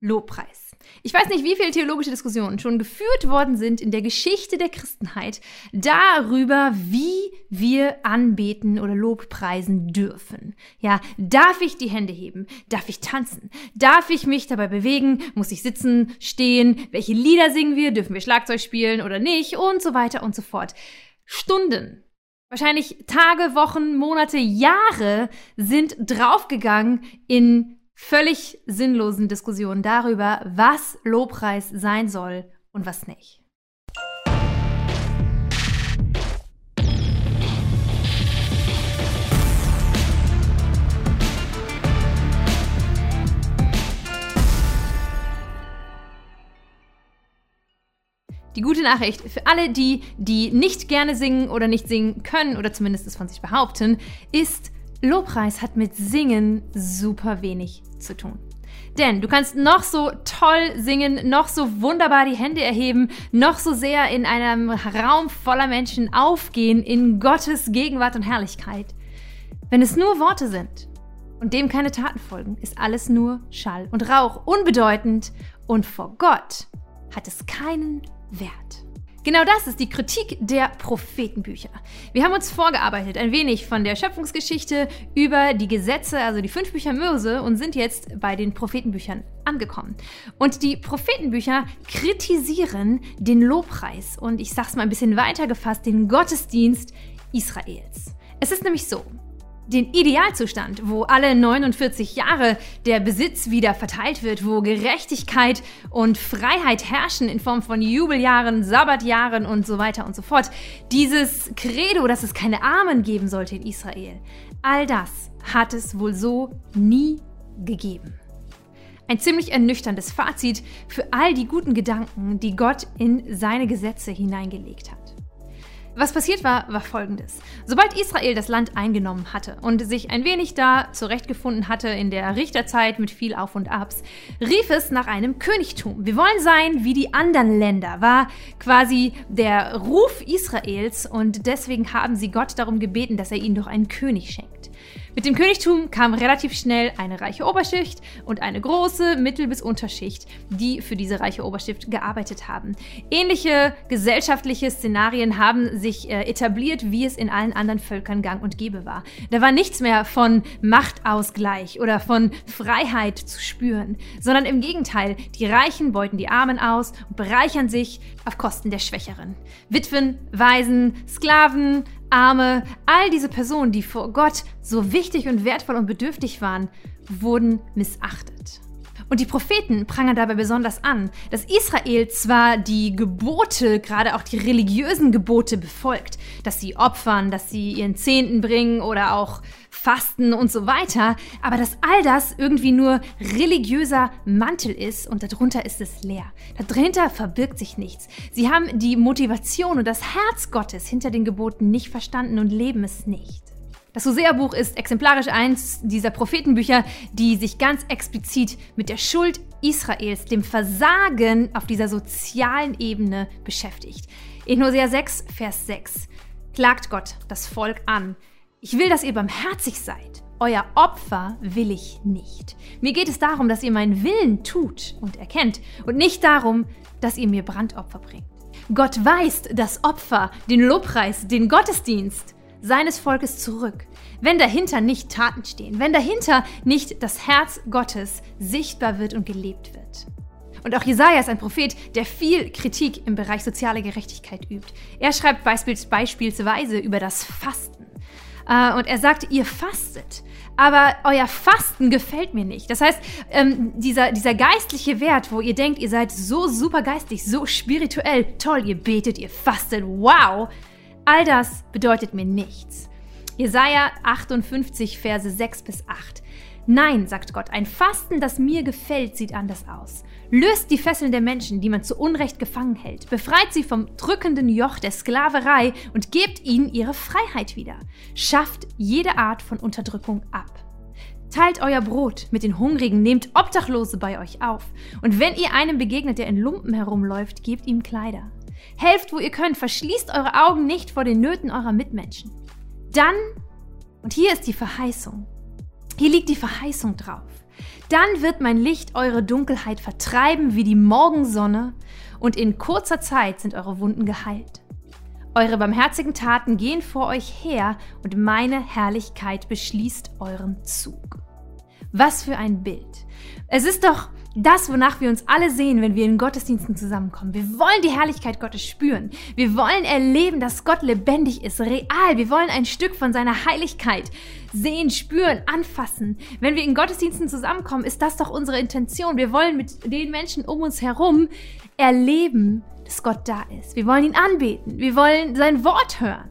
Lobpreis. Ich weiß nicht, wie viele theologische Diskussionen schon geführt worden sind in der Geschichte der Christenheit darüber, wie wir anbeten oder Lobpreisen dürfen. Ja, darf ich die Hände heben? Darf ich tanzen? Darf ich mich dabei bewegen? Muss ich sitzen, stehen? Welche Lieder singen wir? Dürfen wir Schlagzeug spielen oder nicht? Und so weiter und so fort. Stunden wahrscheinlich Tage, Wochen, Monate, Jahre sind draufgegangen in völlig sinnlosen Diskussionen darüber, was Lobpreis sein soll und was nicht. Die gute Nachricht für alle die, die nicht gerne singen oder nicht singen können oder zumindest es von sich behaupten, ist, Lobpreis hat mit Singen super wenig zu tun. Denn du kannst noch so toll singen, noch so wunderbar die Hände erheben, noch so sehr in einem Raum voller Menschen aufgehen in Gottes Gegenwart und Herrlichkeit. Wenn es nur Worte sind und dem keine Taten folgen, ist alles nur Schall und Rauch, unbedeutend und vor Gott hat es keinen Wert. Genau das ist die Kritik der Prophetenbücher. Wir haben uns vorgearbeitet, ein wenig von der Schöpfungsgeschichte über die Gesetze, also die fünf Bücher Mose, und sind jetzt bei den Prophetenbüchern angekommen. Und die Prophetenbücher kritisieren den Lobpreis und ich sag's mal ein bisschen weiter gefasst, den Gottesdienst Israels. Es ist nämlich so, den Idealzustand, wo alle 49 Jahre der Besitz wieder verteilt wird, wo Gerechtigkeit und Freiheit herrschen in Form von Jubeljahren, Sabbatjahren und so weiter und so fort. Dieses Credo, dass es keine Armen geben sollte in Israel, all das hat es wohl so nie gegeben. Ein ziemlich ernüchterndes Fazit für all die guten Gedanken, die Gott in seine Gesetze hineingelegt hat. Was passiert war, war folgendes. Sobald Israel das Land eingenommen hatte und sich ein wenig da zurechtgefunden hatte in der Richterzeit mit viel Auf und Abs, rief es nach einem Königtum. Wir wollen sein wie die anderen Länder, war quasi der Ruf Israels und deswegen haben sie Gott darum gebeten, dass er ihnen doch einen König schenkt. Mit dem Königtum kam relativ schnell eine reiche Oberschicht und eine große Mittel- bis Unterschicht, die für diese reiche Oberschicht gearbeitet haben. Ähnliche gesellschaftliche Szenarien haben sich äh, etabliert, wie es in allen anderen Völkern gang und gäbe war. Da war nichts mehr von Machtausgleich oder von Freiheit zu spüren, sondern im Gegenteil, die Reichen beuten die Armen aus und bereichern sich auf Kosten der Schwächeren. Witwen, Waisen, Sklaven, Arme, all diese Personen, die vor Gott so wichtig und wertvoll und bedürftig waren, wurden missachtet. Und die Propheten prangern dabei besonders an, dass Israel zwar die Gebote, gerade auch die religiösen Gebote befolgt, dass sie opfern, dass sie ihren Zehnten bringen oder auch fasten und so weiter, aber dass all das irgendwie nur religiöser Mantel ist und darunter ist es leer. Darunter verbirgt sich nichts. Sie haben die Motivation und das Herz Gottes hinter den Geboten nicht verstanden und leben es nicht. Das Hosea-Buch ist exemplarisch eins dieser Prophetenbücher, die sich ganz explizit mit der Schuld Israels, dem Versagen auf dieser sozialen Ebene beschäftigt. In Hosea 6, Vers 6 klagt Gott das Volk an. Ich will, dass ihr barmherzig seid. Euer Opfer will ich nicht. Mir geht es darum, dass ihr meinen Willen tut und erkennt und nicht darum, dass ihr mir Brandopfer bringt. Gott weist das Opfer, den Lobpreis, den Gottesdienst seines Volkes zurück, wenn dahinter nicht Taten stehen, wenn dahinter nicht das Herz Gottes sichtbar wird und gelebt wird. Und auch Jesaja ist ein Prophet, der viel Kritik im Bereich soziale Gerechtigkeit übt. Er schreibt beispielsweise über das Fasten. Äh, und er sagt, ihr fastet, aber euer Fasten gefällt mir nicht. Das heißt, ähm, dieser, dieser geistliche Wert, wo ihr denkt, ihr seid so super geistig, so spirituell, toll, ihr betet, ihr fastet, wow, All das bedeutet mir nichts. Jesaja 58, Verse 6 bis 8. Nein, sagt Gott, ein Fasten, das mir gefällt, sieht anders aus. Löst die Fesseln der Menschen, die man zu Unrecht gefangen hält, befreit sie vom drückenden Joch der Sklaverei und gebt ihnen ihre Freiheit wieder. Schafft jede Art von Unterdrückung ab. Teilt euer Brot mit den Hungrigen, nehmt Obdachlose bei euch auf. Und wenn ihr einem begegnet, der in Lumpen herumläuft, gebt ihm Kleider. Helft, wo ihr könnt. Verschließt eure Augen nicht vor den Nöten eurer Mitmenschen. Dann, und hier ist die Verheißung, hier liegt die Verheißung drauf. Dann wird mein Licht eure Dunkelheit vertreiben wie die Morgensonne, und in kurzer Zeit sind eure Wunden geheilt. Eure barmherzigen Taten gehen vor euch her, und meine Herrlichkeit beschließt euren Zug. Was für ein Bild. Es ist doch das, wonach wir uns alle sehen, wenn wir in Gottesdiensten zusammenkommen. Wir wollen die Herrlichkeit Gottes spüren. Wir wollen erleben, dass Gott lebendig ist, real. Wir wollen ein Stück von seiner Heiligkeit sehen, spüren, anfassen. Wenn wir in Gottesdiensten zusammenkommen, ist das doch unsere Intention. Wir wollen mit den Menschen um uns herum erleben, dass Gott da ist. Wir wollen ihn anbeten. Wir wollen sein Wort hören.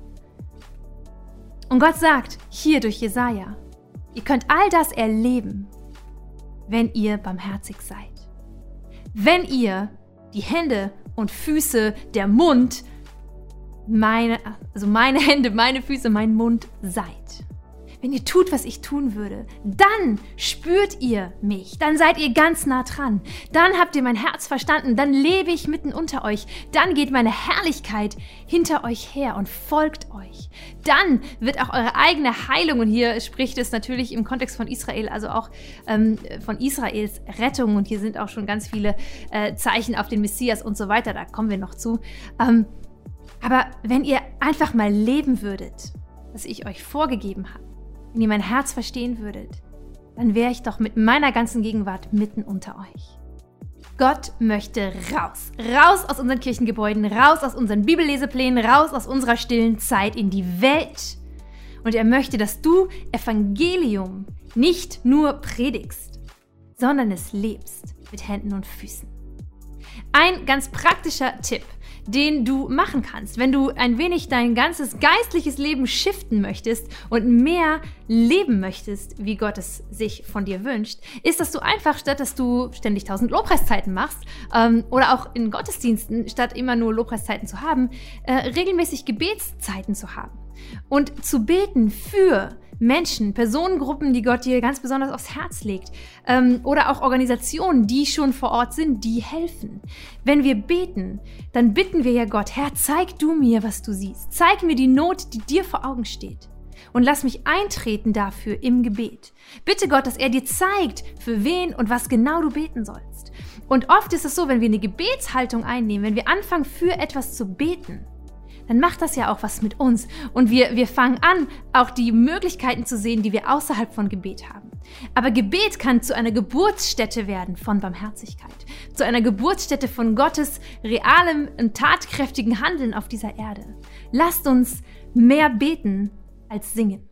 Und Gott sagt hier durch Jesaja, ihr könnt all das erleben, wenn ihr barmherzig seid. Wenn ihr die Hände und Füße, der Mund, meine, also meine Hände, meine Füße, mein Mund seid wenn ihr tut, was ich tun würde, dann spürt ihr mich, dann seid ihr ganz nah dran, dann habt ihr mein Herz verstanden, dann lebe ich mitten unter euch, dann geht meine Herrlichkeit hinter euch her und folgt euch. Dann wird auch eure eigene Heilung, und hier spricht es natürlich im Kontext von Israel, also auch ähm, von Israels Rettung, und hier sind auch schon ganz viele äh, Zeichen auf den Messias und so weiter, da kommen wir noch zu. Ähm, aber wenn ihr einfach mal leben würdet, was ich euch vorgegeben habe, wenn ihr mein Herz verstehen würdet, dann wäre ich doch mit meiner ganzen Gegenwart mitten unter euch. Gott möchte raus. Raus aus unseren Kirchengebäuden, raus aus unseren Bibelleseplänen, raus aus unserer stillen Zeit in die Welt. Und er möchte, dass du Evangelium nicht nur predigst, sondern es lebst mit Händen und Füßen. Ein ganz praktischer Tipp den du machen kannst. Wenn du ein wenig dein ganzes geistliches Leben shiften möchtest und mehr leben möchtest, wie Gott es sich von dir wünscht, ist, dass du einfach, statt dass du ständig tausend Lobpreiszeiten machst ähm, oder auch in Gottesdiensten, statt immer nur Lobpreiszeiten zu haben, äh, regelmäßig Gebetszeiten zu haben und zu beten für Menschen, Personengruppen, die Gott dir ganz besonders aufs Herz legt ähm, oder auch Organisationen, die schon vor Ort sind, die helfen. Wenn wir beten, dann bitten wir ja Gott, Herr, zeig du mir, was du siehst. Zeig mir die Not, die dir vor Augen steht. Und lass mich eintreten dafür im Gebet. Bitte Gott, dass er dir zeigt, für wen und was genau du beten sollst. Und oft ist es so, wenn wir eine Gebetshaltung einnehmen, wenn wir anfangen, für etwas zu beten, dann macht das ja auch was mit uns. Und wir, wir fangen an, auch die Möglichkeiten zu sehen, die wir außerhalb von Gebet haben. Aber Gebet kann zu einer Geburtsstätte werden von Barmherzigkeit, zu einer Geburtsstätte von Gottes realem und tatkräftigen Handeln auf dieser Erde. Lasst uns mehr beten als singen.